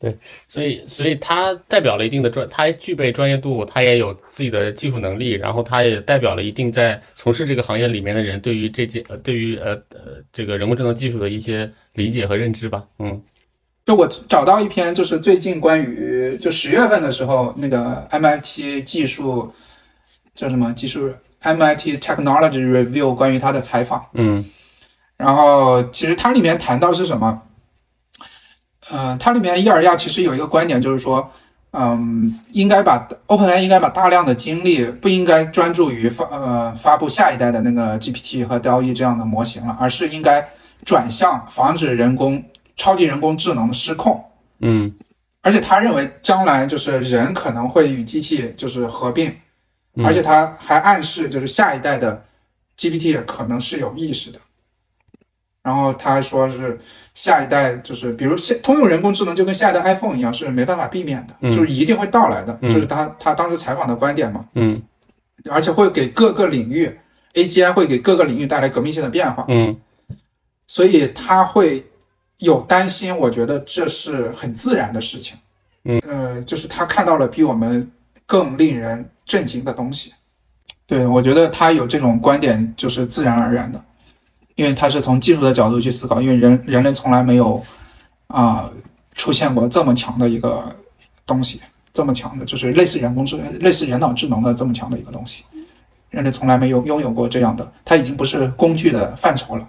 对，所以所以他代表了一定的专，他具备专业度，他也有自己的技术能力，然后他也代表了一定在从事这个行业里面的人对于这件呃对于呃呃这个人工智能技术的一些理解和认知吧。嗯，就我找到一篇就是最近关于就十月份的时候那个 MIT 技术叫什么技术 MIT Technology Review 关于他的采访。嗯，然后其实它里面谈到是什么？呃，它里面伊尔亚其实有一个观点，就是说，嗯，应该把 OpenAI 应该把大量的精力不应该专注于发呃发布下一代的那个 GPT 和 DALL-E 这样的模型了，而是应该转向防止人工超级人工智能的失控。嗯，而且他认为将来就是人可能会与机器就是合并，嗯而且他还暗示就是下一代的 GPT 可能是有意识的。然后他还说是下一代就是比如现通用人工智能就跟下一代 iPhone 一样是没办法避免的，嗯。就是一定会到来的，嗯。就是他他当时采访的观点嘛。嗯。而且会给各个领域 AGI 会给各个领域带来革命性的变化，嗯。所以他会有担心，我觉得这是很自然的事情。嗯，呃，就是他看到了比我们更令人震惊的东西。对，我觉得他有这种观点就是自然而然的，因为它是从技术的角度去思考，因为人人类从来没有啊、出现过这么强的一个东西，这么强的，就是类似人工智类似人脑智能的这么强的一个东西，人类从来没有拥有过这样的，它已经不是工具的范畴了。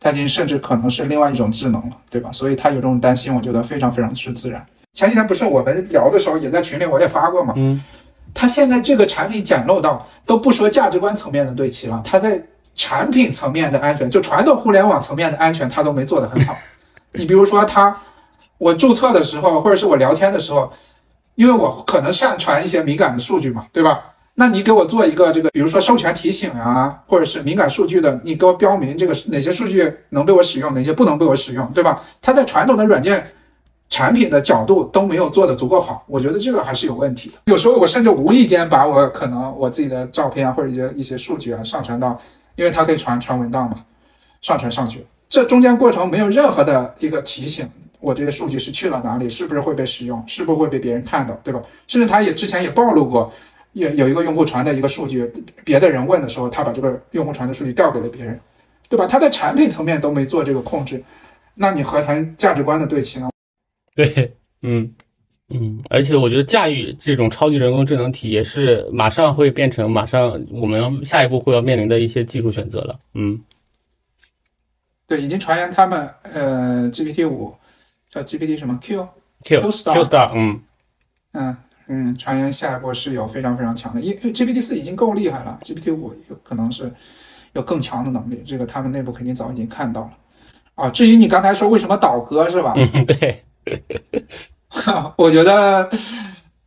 它已经甚至可能是另外一种智能了，对吧？所以他有这种担心，我觉得非常非常之自然。前几天不是我们聊的时候，也在群里我也发过嘛。嗯他现在这个产品简陋到都不说价值观层面的对齐了，他在产品层面的安全，就传统互联网层面的安全，它都没做得很好。[LAUGHS] 你比如说它，我注册的时候，或者是我聊天的时候，因为我可能上传一些敏感的数据嘛，对吧？那你给我做一个这个，比如说授权提醒啊，或者是敏感数据的，你给我标明这个哪些数据能被我使用，哪些不能被我使用，对吧？它在传统的软件产品的角度都没有做得足够好，我觉得这个还是有问题的。有时候我甚至无意间把我可能我自己的照片啊或者一些一些数据啊上传到，因为它可以传传文档嘛，上传上去，这中间过程没有任何的一个提醒。我这些数据是去了哪里？是不是会被使用？是不会被别人看到？对吧？甚至他也之前也暴露过，有有一个用户传的一个数据，别的人问的时候，他把这个用户传的数据调给了别人，对吧？他在产品层面都没做这个控制，那你何谈价值观的对齐呢？对，嗯嗯，而且我觉得驾驭这种超级人工智能体也是马上会变成马上我们下一步会要面临的一些技术选择了。嗯对，已经传言他们呃 GPT 五叫 GPT 什么 Q，，Q Q-Star Q Star，嗯嗯嗯，传言下一步是有非常非常强的，因为 GPT 四已经够厉害了，GPT 五有可能是有更强的能力，这个他们内部肯定早已经看到了。啊，至于你刚才说为什么倒戈是吧？嗯，对，[LAUGHS] 我觉得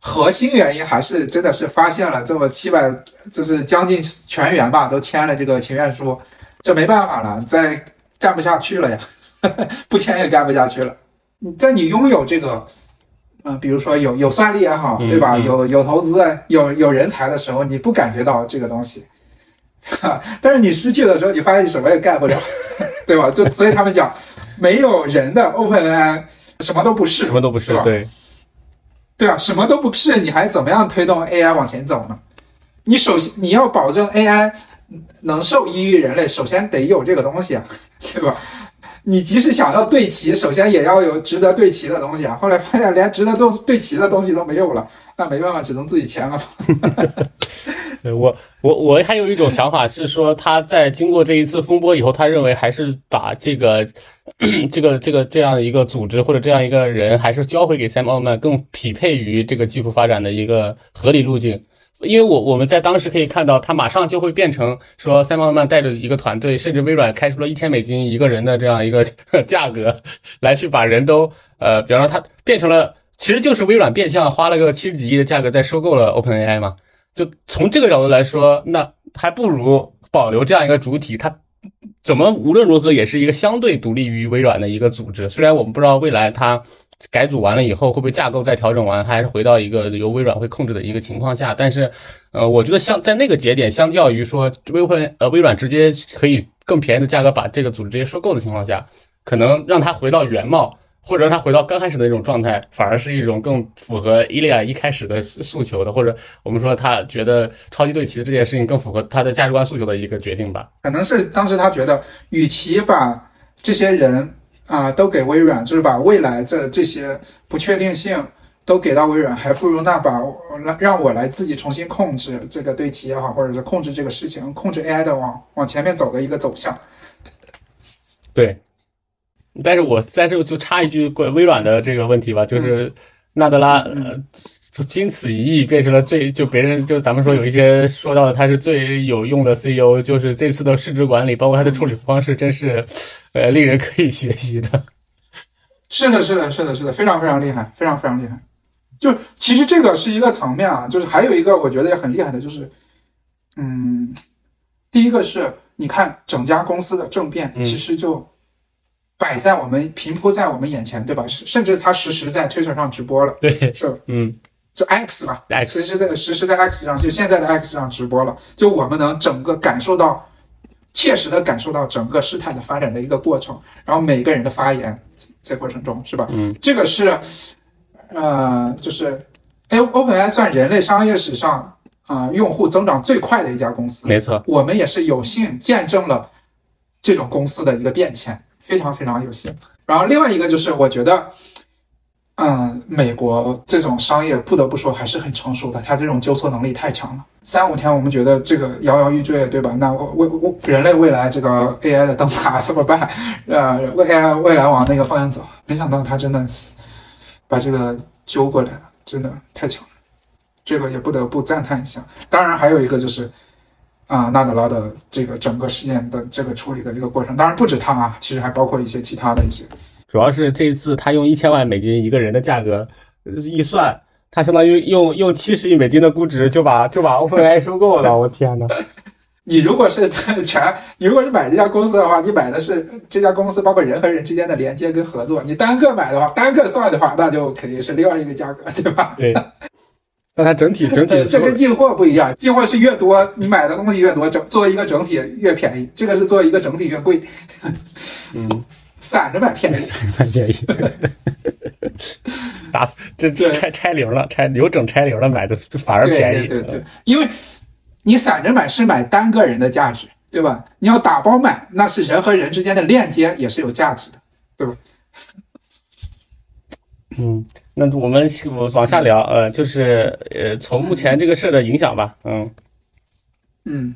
核心原因还是真的是发现了这么七百，就是将近全员吧，都签了这个请愿书，这没办法了，再干不下去了呀，[LAUGHS] 不签也干不下去了。你在你拥有这个，嗯、比如说有有算力也好，嗯对吧？嗯有有投资、有有人才的时候，你不感觉到这个东西，[LAUGHS] 但是你失去的时候，你发现你什么也干不了，对吧？就所以他们讲，没有人的 OpenAI 什么都不是，什么都不是对，对啊，什么都不是，你还怎么样推动 AI 往前走呢？你首先你要保证 AI 能受益于人类，首先得有这个东西啊，[LAUGHS] 对吧？你即使想要对齐，首先也要有值得对齐的东西啊。后来发现连值得对对齐的东西都没有了，那没办法，只能自己签了吧。[LAUGHS] [LAUGHS] 对我我我还有一种想法是说，他在经过这一次风波以后，他认为还是把这个这个这个这样一个组织或者这样一个人，还是交回给 Sam Altman 更匹配于这个技术发展的一个合理路径。因为我我们在当时可以看到，他马上就会变成说，Sam Altman 带着一个团队，甚至微软开出了一千美金一个人的这样一个 [LAUGHS] 价格，来去把人都呃，比方说他变成了，其实就是微软变相花了个七十几亿的价格在收购了 OpenAI 嘛。就从这个角度来说，那还不如保留这样一个主体，它怎么无论如何也是一个相对独立于微软的一个组织。虽然我们不知道未来它改组完了以后会不会架构再调整完，还是回到一个由微软会控制的一个情况下，但是呃，我觉得相在那个节点，相较于说微会呃微软直接可以更便宜的价格把这个组织直接收购的情况下，可能让它回到原貌。或者让它回到刚开始的那种状态，反而是一种更符合伊利亚一开始的诉求的，或者我们说他觉得超级对齐的这件事情更符合他的价值观诉求的一个决定吧。可能是当时他觉得，与其把这些人啊、都给微软，就是把未来这这些不确定性都给到微软，还不如那把让让我来自己重新控制这个对齐也好，或者是控制这个事情，控制 AI 的往往前面走的一个走向。对，但是我在这就插一句关微软的这个问题吧，就是纳德拉呃，就经此一役变成了最就别人就咱们说有一些说到的他是最有用的 CEO，就是这次的市值管理，包括他的处理方式，真是呃令人可以学习的。是的，是的，是的，是的，非常非常厉害，非常非常厉害。就其实这个是一个层面啊，就是还有一个我觉得也很厉害的，就是，嗯，第一个是你看整家公司的政变，嗯其实就摆在我们平铺在我们眼前，对吧？甚甚至它实时在 Twitter 上直播了，对，是吧？嗯。就 X 吧，，X，实时在实时在 X 上，就现在的 X 上直播了，就我们能整个感受到，切实的感受到整个事态的发展的一个过程，然后每个人的发言在过程中，是吧？嗯，这个是，呃，就是，哎，OpenAI 算人类商业史上啊、呃用户增长最快的一家公司，没错，我们也是有幸见证了这种公司的一个变迁，非常非常有幸。然后另外一个就是，我觉得，嗯，美国这种商业不得不说还是很成熟的，它这种纠错能力太强了。三五天我们觉得这个摇摇欲坠，对吧？那未未人类未来这个 AI 的灯塔怎么办？呃，未 AI 未来往那个方向走，没想到它真的把这个揪过来了，真的太强了。这个也不得不赞叹一下。当然还有一个就是。啊，纳德拉的这个整个事件的这个处理的一个过程，当然不止他啊，其实还包括一些其他的一些。主要是这一次他用一千万美金一个人的价格呃一算，他相当于用用七十亿美金的估值就把就把 OpenAI 收购了，我天呐！你如果是全，你如果是买这家公司的话，你买的是这家公司包括人和人之间的连接跟合作。你单个买的话，单个算的话，那就肯定是另外一个价格，对吧？对，那它整体整体这跟进货不一样，进货是越多，你买的东西越多，整作为一个整体越便宜。这个是作为一个整体越贵，嗯，散着买便宜。散着买便宜，[LAUGHS] [LAUGHS] 打这这拆拆零了，拆有整拆零了买的就反而便宜，对对对，因为你散着买是买单个人的价值，对吧？你要打包买，那是人和人之间的链接也是有价值的。嗯，那我们我往下聊，呃，就是呃，从目前这个事儿的影响吧，嗯嗯，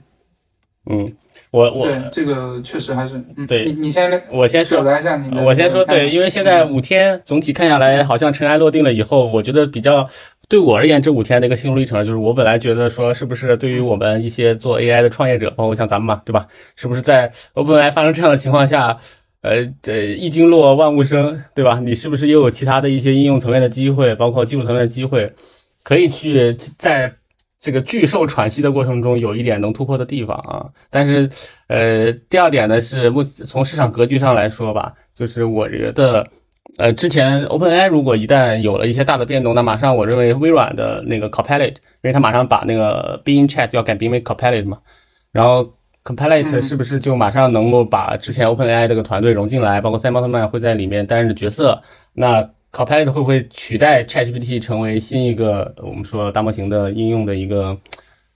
嗯，我我对，这个确实还是，嗯、对你你先来我先说表，达一下你。我先说，对，因为现在嗯五天总体看下来，好像尘埃落定了以后，我觉得比较对我而言，这五天的一个心路历程，就是我本来觉得说，是不是对于我们一些做 AI 的创业者，包括像咱们嘛，对吧？是不是在 OpenAI 发生这样的情况下，呃，这一经落万物生，对吧？你是不是又有其他的一些应用层面的机会，包括技术层面的机会，可以去在这个巨兽喘息的过程中有一点能突破的地方啊？但是，呃，第二点呢是目从市场格局上来说吧，就是我觉得。呃，之前 OpenAI 如果一旦有了一些大的变动，那马上我认为微软的那个 Copilot，因为它马上把那个 Bing Chat 要改名为 Copilot 嘛，然后 Copilot 嗯是不是就马上能够把之前 OpenAI 这个团队融进来，包括 Sam Altman 会在里面担任的角色？那 Copilot 会不会取代 ChatGPT 成为新一个我们说大模型的应用的一个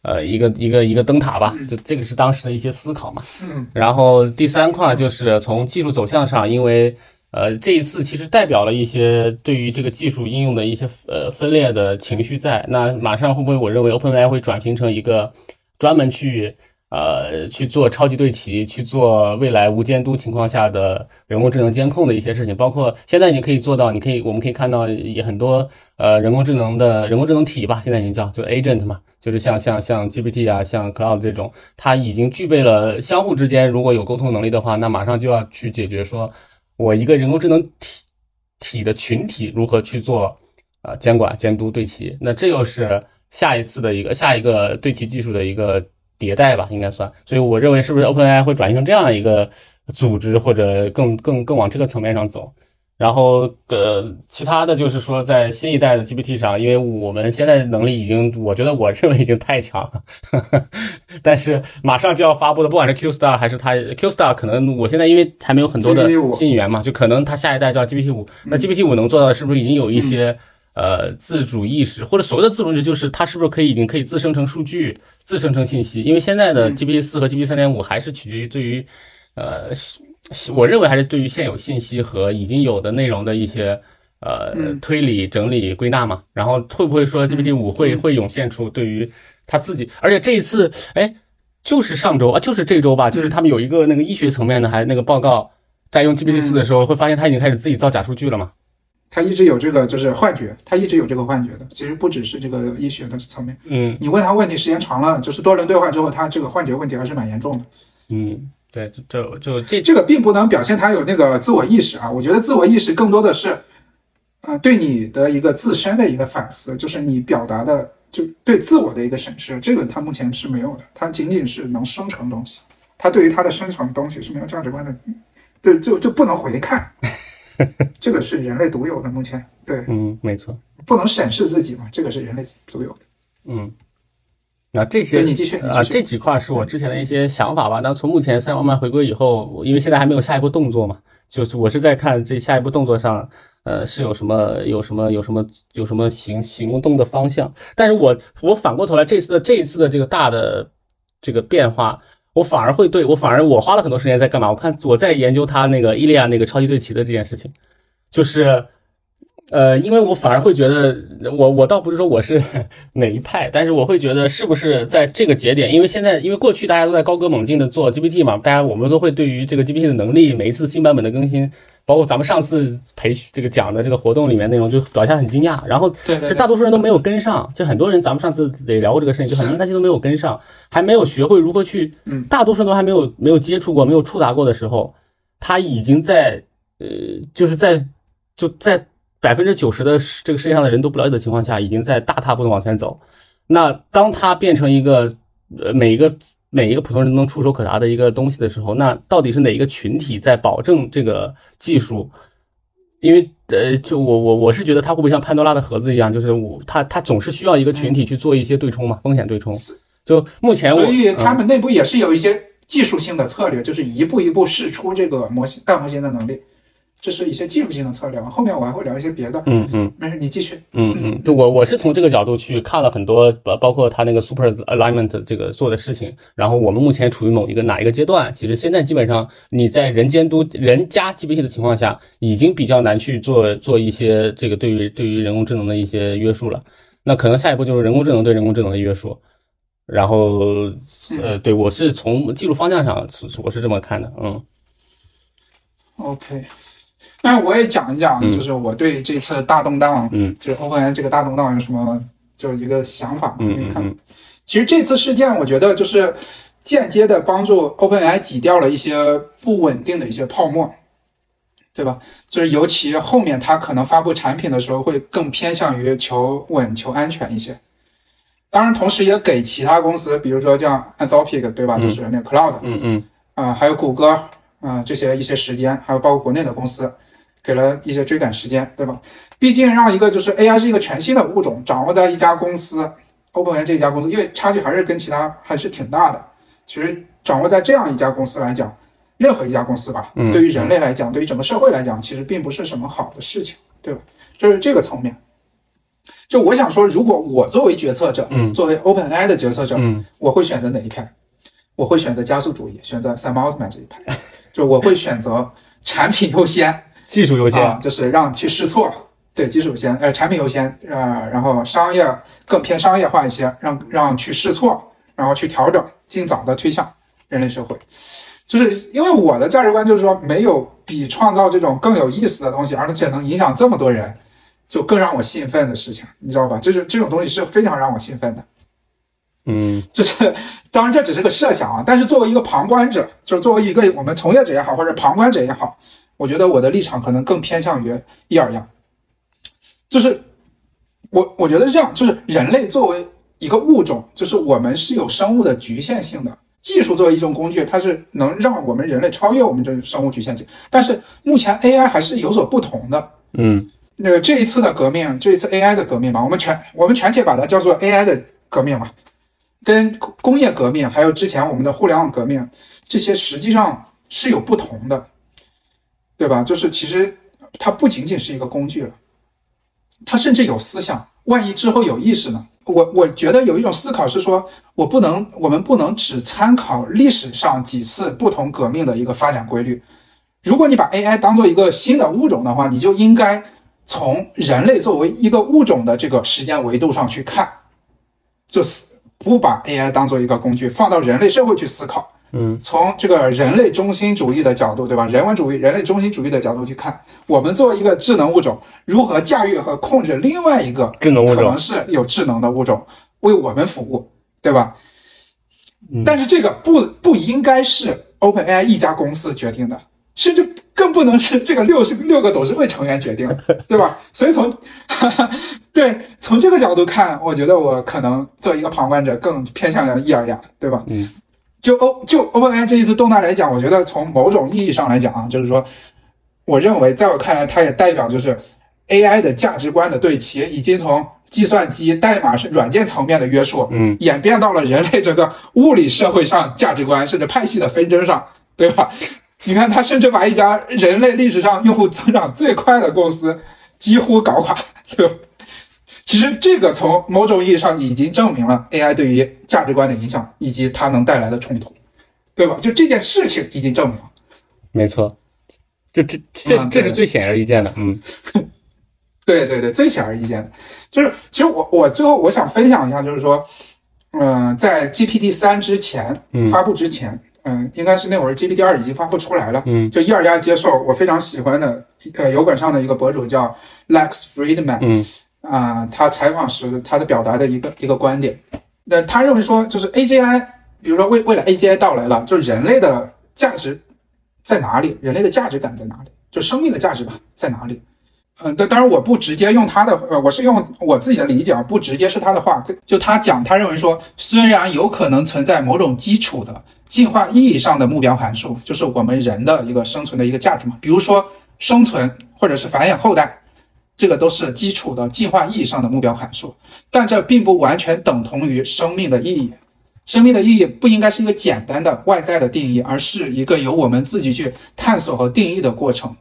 呃一个一个一个灯塔吧？就这个是当时的一些思考嘛。嗯然后第三块就是从技术走向上，因为呃这一次其实代表了一些对于这个技术应用的一些呃分裂的情绪在。那马上会不会我认为 OpenAI 会转型成一个专门去呃去做超级对齐，去做未来无监督情况下的人工智能监控的一些事情，包括现在你可以做到，你可以我们可以看到也很多呃人工智能的人工智能体吧，现在已经叫就 agent 嘛，就是像像像 GPT 啊，像 Cloud 这种，它已经具备了相互之间如果有沟通能力的话，那马上就要去解决说，我一个人工智能体体的群体如何去做啊、呃监管、监督、对齐，那这又是下一次的一个下一个对齐技术的一个迭代吧，应该算。所以我认为是不是 OpenAI 会转型成这样一个组织，或者更更更往这个层面上走。然后呃，其他的就是说，在新一代的 GPT 上，因为我们现在能力已经，我觉得我认为已经太强了，[LAUGHS] 但是马上就要发布的，不管是 Q Star 还是它 Q Star，可能我现在因为还没有很多的新语言嘛，就可能它下一代叫 GPT 五，那 GPT 五能做到的是不是已经有一些、呃自主意识，或者所谓的自主意识，就是它是不是可以已经可以自生成数据、自生成信息？因为现在的嗯。GPT 四和 GPT 三点五还是取决于对于呃，我认为还是对于现有信息和已经有的内容的一些呃嗯推理、整理、归纳嘛。然后会不会说 GPT 五会会涌现出对于他自己，而且这一次，哎，就是上周啊，就是这周吧，就是他们有一个那个医学层面的还那个报告，在用 GPT 四的时候，会发现他已经开始自己造假数据了嘛。他一直有这个就是幻觉，他一直有这个幻觉的。其实不只是这个医学的层面，嗯你问他问题时间长了，就是多轮对话之后，他这个幻觉问题还是蛮严重的。嗯对，就就这这个并不能表现他有那个自我意识啊。我觉得自我意识更多的是，呃，对你的一个自身的一个反思，就是你表达的就对自我的一个审视。这个他目前是没有的，他仅仅是能生成东西，他对于他的生成东西是没有价值观的，对，就就不能回看。[LAUGHS] 这个是人类独有的，目前对，嗯，没错，不能审视自己嘛，这个是人类独有的。嗯。那这些对你继续啊，这几块是我之前的一些想法吧。那从目前三慢慢回归以后，因为现在还没有下一步动作嘛，就是我是在看这下一步动作上，呃，是有什么有什么有什么有什么行行动的方向。但是我我反过头来，这次的这一次的这个大的这个变化，我反而会对我反而我花了很多时间在干嘛？我看我在研究他那个伊利亚那个超级对齐的这件事情，就是。呃，因为我反而会觉得，我我倒不是说我是 [LAUGHS] 哪一派，但是我会觉得是不是在这个节点，因为现在因为过去大家都在高歌猛进的做 GPT 嘛，大家我们都会对于这个 GPT 的能力，每一次新版本的更新，包括咱们上次培训这个讲的这个活动里面内容，就表现很惊讶。然后对对其实大多数人都没有跟上，就很多人咱们上次也聊过这个事情，就很多人担心都没有跟上，还没有学会如何去，嗯大多数人都还没有没有接触过、没有触达过的时候，他已经在呃，就是在就在。百分之九十的这个世界上的人都不了解的情况下，已经在大踏步的往前走。那当他变成一个呃每一个每一个普通人都能触手可达的一个东西的时候，那到底是哪一个群体在保证这个技术？因为呃，就我我我是觉得它会不会像潘多拉的盒子一样，就是我它它总是需要一个群体去做一些对冲嘛，风险对冲。就目前我，所以他嗯们内部也是有一些技术性的策略，就是一步一步试出这个模型大模型的能力，这是一些技术性的策略。后面我还会聊一些别的，嗯嗯。没事，你继续。嗯嗯，就我我是从这个角度去看了很多，包包括他那个 super alignment 这个做的事情。然后我们目前处于某一个哪一个阶段？其实现在基本上你在人监督人加 GPT 的情况下，已经比较难去做做一些这个对于对于人工智能的一些约束了。那可能下一步就是人工智能对人工智能的约束。然后呃，对我是从技术方向上是我是这么看的，嗯 OK，但是我也讲一讲，嗯就是我对这次大动荡，嗯，就是 OpenAI 这个大动荡有什么就是一个想法，嗯看。其实这次事件，我觉得就是间接的帮助 OpenAI 挤掉了一些不稳定的一些泡沫，对吧？就是尤其后面它可能发布产品的时候，会更偏向于求稳、求安全一些。当然，同时也给其他公司，比如说像 Anthropic，对吧？嗯就是那个 Cloud，嗯嗯啊、还有谷歌啊、这些一些时间，还有包括国内的公司，给了一些追赶时间，对吧？毕竟让一个就是 AI 是一个全新的物种，掌握在一家公司，OpenAI 这家公司，因为差距还是跟其他还是挺大的。其实掌握在这样一家公司来讲，任何一家公司吧，嗯对于人类来讲，对于整个社会来讲，其实并不是什么好的事情，对吧？就是这个层面。就我想说，如果我作为决策者，嗯作为 OpenAI 的决策者，嗯我会选择哪一派？我会选择加速主义，选择 Sam Altman 这一派，就我会选择产品优先技术优先，啊，就是让去试错，对，技术优先，呃，产品优先，呃，然后商业更偏商业化一些，让让去试错，然后去调整，尽早的推向人类社会。就是因为我的价值观就是说，没有比创造这种更有意思的东西，而且能影响这么多人，就更让我兴奋的事情，你知道吧？就是这种东西是非常让我兴奋的。嗯 [LAUGHS] 就是，当然这只是个设想啊，但是作为一个旁观者，就是作为一个我们从业者也好，或者旁观者也好，我觉得我的立场可能更偏向于一二样，就是我我觉得是这样，就是人类作为一个物种，就是我们是有生物的局限性的。技术作为一种工具，它是能让我们人类超越我们这种生物局限性，但是目前 AI 还是有所不同的。嗯那个这一次的革命，这一次 AI 的革命吧，我们全我们全且把它叫做 AI 的革命吧，跟工工业革命还有之前我们的互联网革命这些实际上是有不同的，对吧？就是其实它不仅仅是一个工具了，它甚至有思想。万一之后有意识呢？我我觉得有一种思考是说，我不能，我们不能只参考历史上几次不同革命的一个发展规律。如果你把 AI 当做一个新的物种的话，你就应该从人类作为一个物种的这个时间维度上去看，就是不把 AI 当做一个工具，放到人类社会去思考。嗯，从这个人类中心主义的角度，对吧？人文主义、人类中心主义的角度去看，我们作为一个智能物种，如何驾驭和控制另外一个智能物种可能是有智能的物种为我们服务，对吧？嗯但是这个不不应该是 OpenAI 一家公司决定的，甚至更不能是这个 [LAUGHS] 六十六个董事会成员决定，对吧？[LAUGHS] 所以从 [LAUGHS] 对从这个角度看，我觉得我可能作为一个旁观者更偏向于伊尔雅，对吧？嗯，就 O 就 OpenAI 这一次动态来讲，我觉得从某种意义上来讲啊，就是说，我认为在我看来，它也代表就是 AI 的价值观的对齐，已经从计算机代码是软件层面的约束，嗯，演变到了人类这个物理社会上价值观，甚至派系的纷争上，对吧？[LAUGHS] 你看，他甚至把一家人类历史上用户增长最快的公司几乎搞垮，对吧？其实这个从某种意义上已经证明了 AI 对于价值观的影响以及它能带来的冲突，对吧？就这件事情已经证明了。没错，这这这这是最显而易见的，嗯。[LAUGHS] 对对对，最显而易见的，就是其实我我最后我想分享一下，就是说，嗯、在 GPT 三之前嗯。发布之前，嗯、应该是那会儿 GPT 二已经发布出来了，嗯。就一二家接受我非常喜欢的呃油管上的一个博主叫 Lex Friedman，嗯啊、他采访时他的表达的一个一个观点，那他认为说就是 AGI，比如说为为了 AGI 到来了，就人类的价值在哪里？人类的价值感在哪里？就生命的价值吧在哪里？嗯，当当然我不直接用他的，呃，我是用我自己的理解，啊，不直接是他的话。就他讲，他认为说，虽然有可能存在某种基础的进化意义上的目标函数，就是我们人的一个生存的一个价值嘛，比如说生存或者是繁衍后代，这个都是基础的进化意义上的目标函数，但这并不完全等同于生命的意义。生命的意义不应该是一个简单的外在的定义，而是一个由我们自己去探索和定义的过程。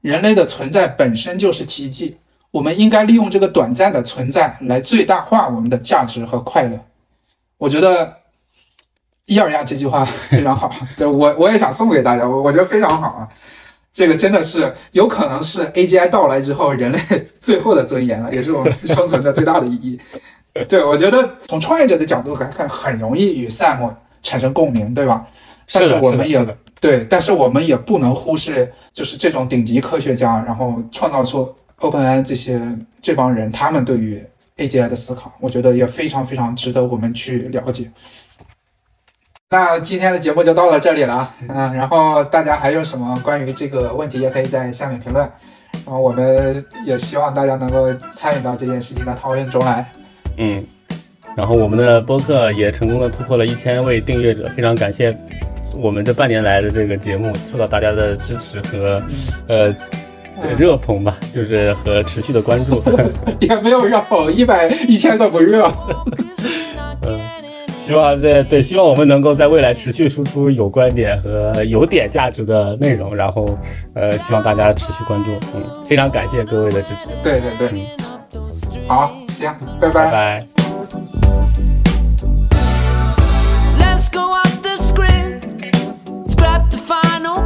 人类的存在本身就是奇迹，我们应该利用这个短暂的存在来最大化我们的价值和快乐。我觉得伊尔亚这句话非常好，就我我也想送给大家，我我觉得非常好啊。这个真的是有可能是 AGI 到来之后人类 [LAUGHS] 最后的尊严了，[LAUGHS] 也是我们生存的最大的意义。对，我觉得从创业者的角度来看，很容易与 Sam 产生共鸣，对吧？但是我们也，对，但是我们也不能忽视，就是这种顶级科学家，然后创造出 OpenAI 这些这帮人，他们对于 AGI 的思考，我觉得也非常非常值得我们去了解。那今天的节目就到了这里了啊，嗯，然后大家还有什么关于这个问题，也可以在下面评论，然后我们也希望大家能够参与到这件事情的讨论中来。嗯。然后我们的播客也成功的突破了一千位订阅者，非常感谢我们这半年来的这个节目受到大家的支持和呃热捧吧，就是和持续的关注。[LAUGHS] 也没有热捧，一百一千个不热。[LAUGHS] 希望在对，希望我们能够在未来持续输出有观点和有点价值的内容，然后呃，希望大家持续关注。嗯，非常感谢各位的支持。对对对，好，行，拜拜拜,拜。Let's go off the screen, scrap the final.